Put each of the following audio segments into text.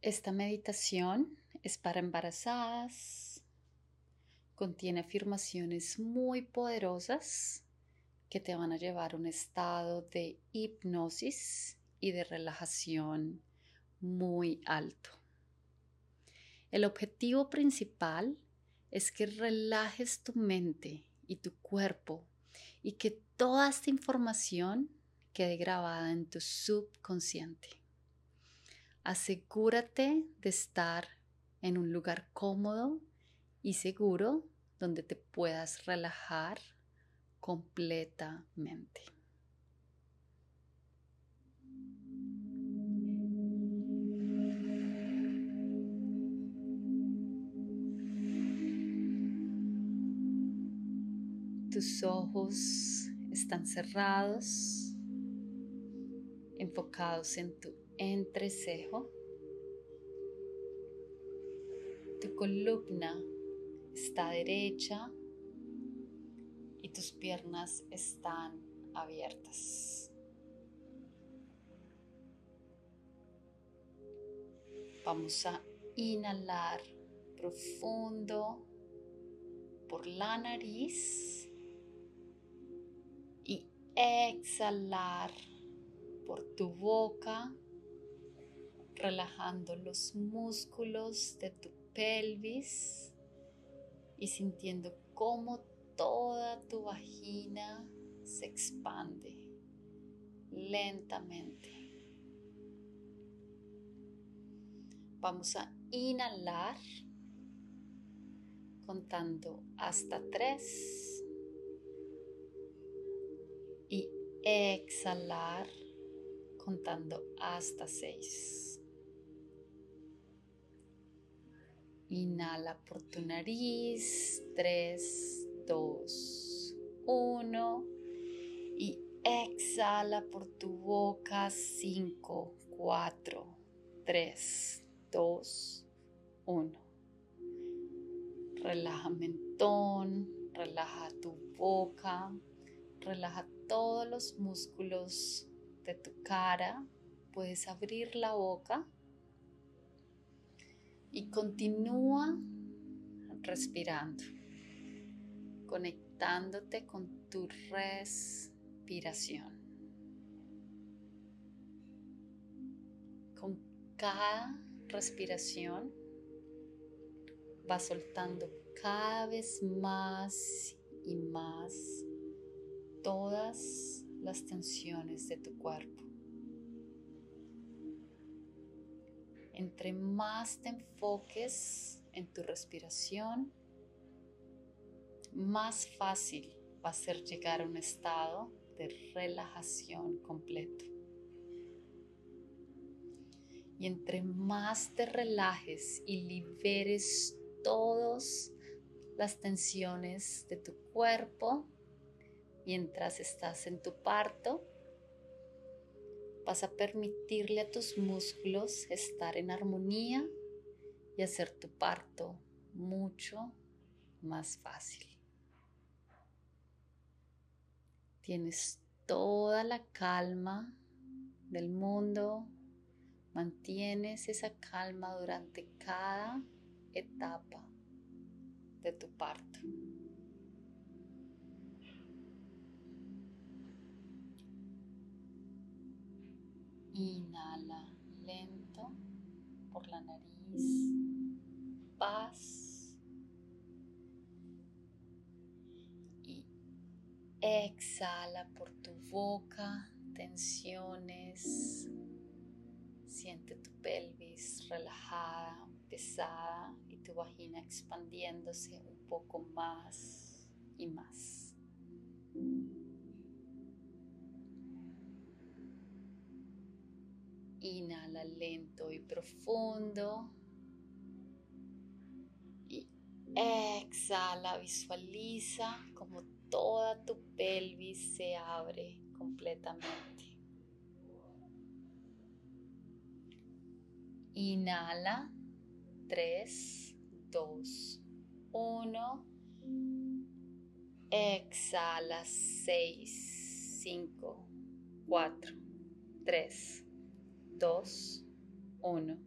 Esta meditación es para embarazadas, contiene afirmaciones muy poderosas que te van a llevar a un estado de hipnosis y de relajación muy alto. El objetivo principal es que relajes tu mente y tu cuerpo y que toda esta información quede grabada en tu subconsciente. Asegúrate de estar en un lugar cómodo y seguro donde te puedas relajar completamente. Tus ojos están cerrados, enfocados en tu entrecejo. Tu columna está derecha y tus piernas están abiertas. Vamos a inhalar profundo por la nariz y exhalar por tu boca, relajando los músculos de tu pelvis y sintiendo cómo toda tu vagina se expande lentamente. Vamos a inhalar contando hasta tres y exhalar contando hasta seis. Inhala por tu nariz, tres, dos, uno. Y exhala por tu boca, cinco, cuatro, tres, dos, uno. Relaja mentón, relaja tu boca, relaja todos los músculos de tu cara. Puedes abrir la boca y continúa respirando, conectándote con tu respiración. Con cada respiración va soltando cada vez más y más todas las tensiones de tu cuerpo. Entre más te enfoques en tu respiración, más fácil va a ser llegar a un estado de relajación completo. Y entre más te relajes y liberes todas las tensiones de tu cuerpo mientras estás en tu parto, vas a permitirle a tus músculos estar en armonía y hacer tu parto mucho más fácil. Tienes toda la calma del mundo, mantienes esa calma durante cada etapa de tu parto. Inhala lento por la nariz, paz. Y exhala por tu boca, tensiones. Siente tu pelvis relajada, pesada y tu vagina expandiéndose un poco más y más. Inhala lento y profundo. Y exhala, visualiza como toda tu pelvis se abre completamente. Inhala. 3, 2, 1. Exhala. 6, 5, 4, 3, 2, 1.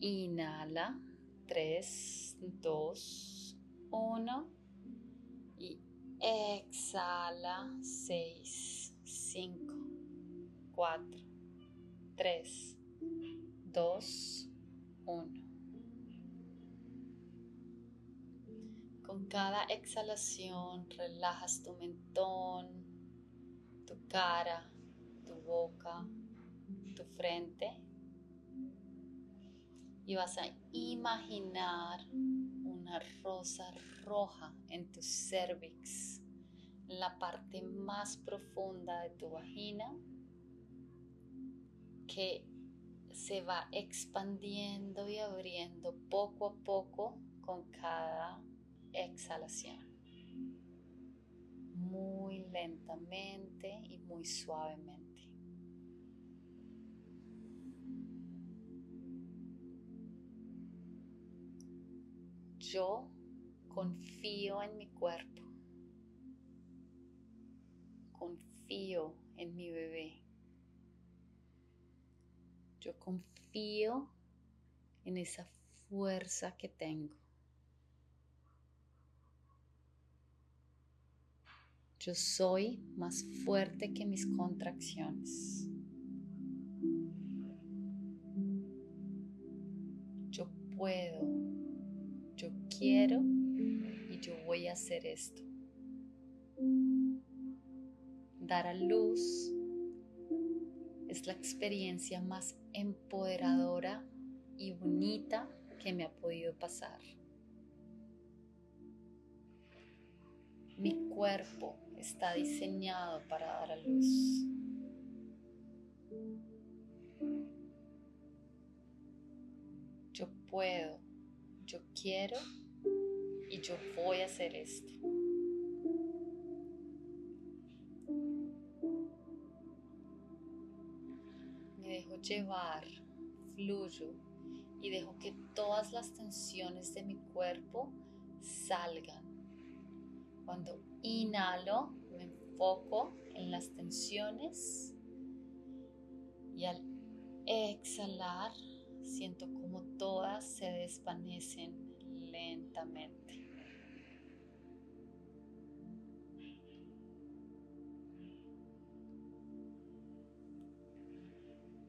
Inhala. 3, 2, 1. Y exhala. 6, 5, 4, 3, 2, 1. Con cada exhalación relajas tu mentón, tu cara, tu boca, tu frente y vas a imaginar una rosa roja en tu cervix, en la parte más profunda de tu vagina que se va expandiendo y abriendo poco a poco con cada exhalación. Muy lentamente y muy suavemente. Yo confío en mi cuerpo. Confío en mi bebé. Yo confío en esa fuerza que tengo. Yo soy más fuerte que mis contracciones. Yo puedo, yo quiero y yo voy a hacer esto. Dar a luz es la experiencia más empoderadora y bonita que me ha podido pasar. Mi cuerpo está diseñado para dar a luz. Yo puedo, yo quiero y yo voy a hacer esto. Me dejo llevar, fluyo y dejo que todas las tensiones de mi cuerpo salgan. Cuando Inhalo, me enfoco en las tensiones y al exhalar siento como todas se desvanecen lentamente.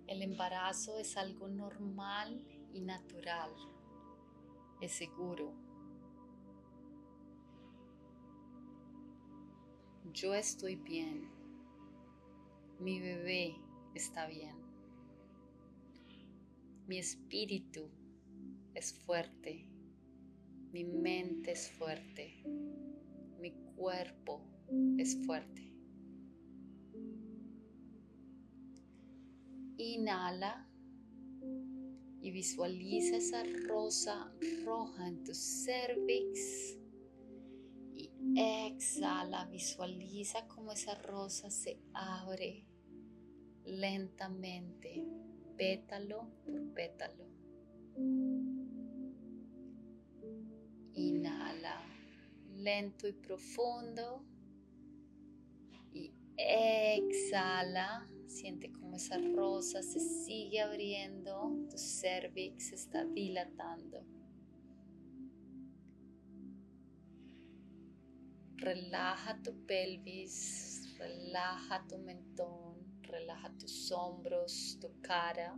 El embarazo es algo normal y natural, es seguro. Yo estoy bien, mi bebé está bien, mi espíritu es fuerte, mi mente es fuerte, mi cuerpo es fuerte. Inhala y visualiza esa rosa roja en tu cervix. Exhala, visualiza cómo esa rosa se abre lentamente, pétalo por pétalo. Inhala, lento y profundo. Y exhala, siente cómo esa rosa se sigue abriendo, tu cervix se está dilatando. Relaja tu pelvis, relaja tu mentón, relaja tus hombros, tu cara.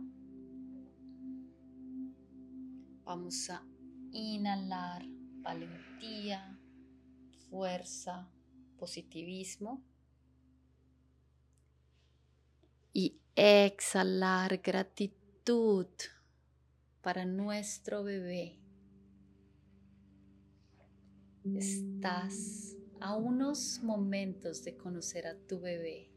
Vamos a inhalar valentía, fuerza, positivismo. Y exhalar gratitud para nuestro bebé. Estás a unos momentos de conocer a tu bebé.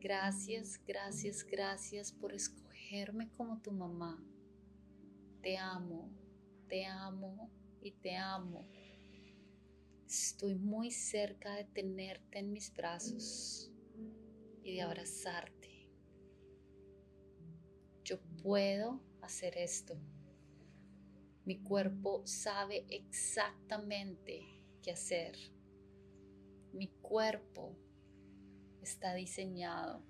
Gracias, gracias, gracias por escogerme como tu mamá. Te amo, te amo y te amo. Estoy muy cerca de tenerte en mis brazos y de abrazarte. Yo puedo hacer esto. Mi cuerpo sabe exactamente qué hacer. Mi cuerpo está diseñado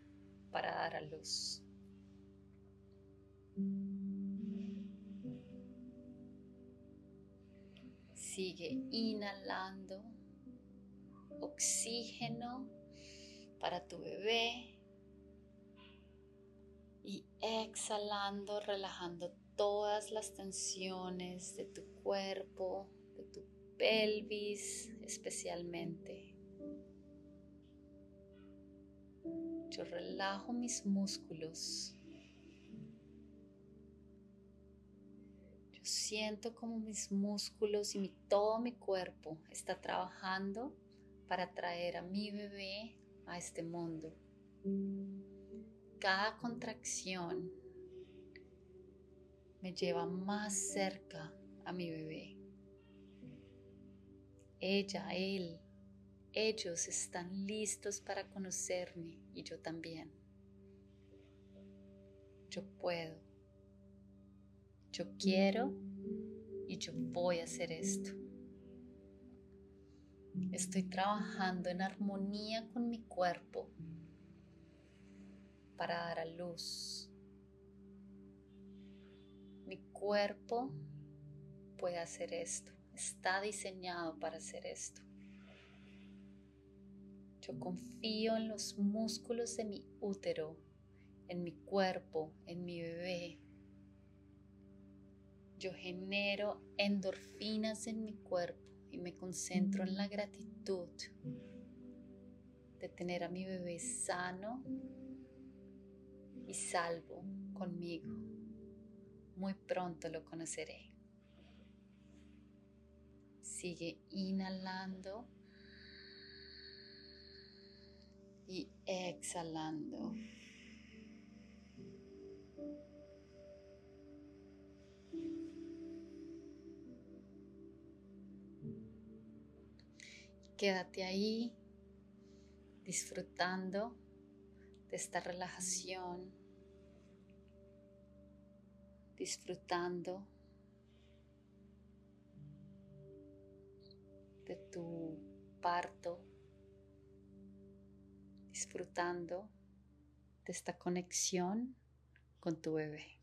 para dar a luz. Sigue inhalando oxígeno para tu bebé y exhalando, relajando todas las tensiones de tu cuerpo, de tu pelvis especialmente. Yo relajo mis músculos. Yo siento como mis músculos y todo mi cuerpo está trabajando para traer a mi bebé a este mundo. Cada contracción me lleva más cerca a mi bebé. Ella, él, ellos están listos para conocerme y yo también. Yo puedo. Yo quiero y yo voy a hacer esto. Estoy trabajando en armonía con mi cuerpo para dar a luz. Mi cuerpo puede hacer esto, está diseñado para hacer esto. Yo confío en los músculos de mi útero, en mi cuerpo, en mi bebé. Yo genero endorfinas en mi cuerpo y me concentro en la gratitud de tener a mi bebé sano y salvo conmigo. Muy pronto lo conoceré. Sigue inhalando exhalando. Quédate ahí disfrutando de esta relajación, disfrutando de tu parto, disfrutando de esta conexión con tu bebé.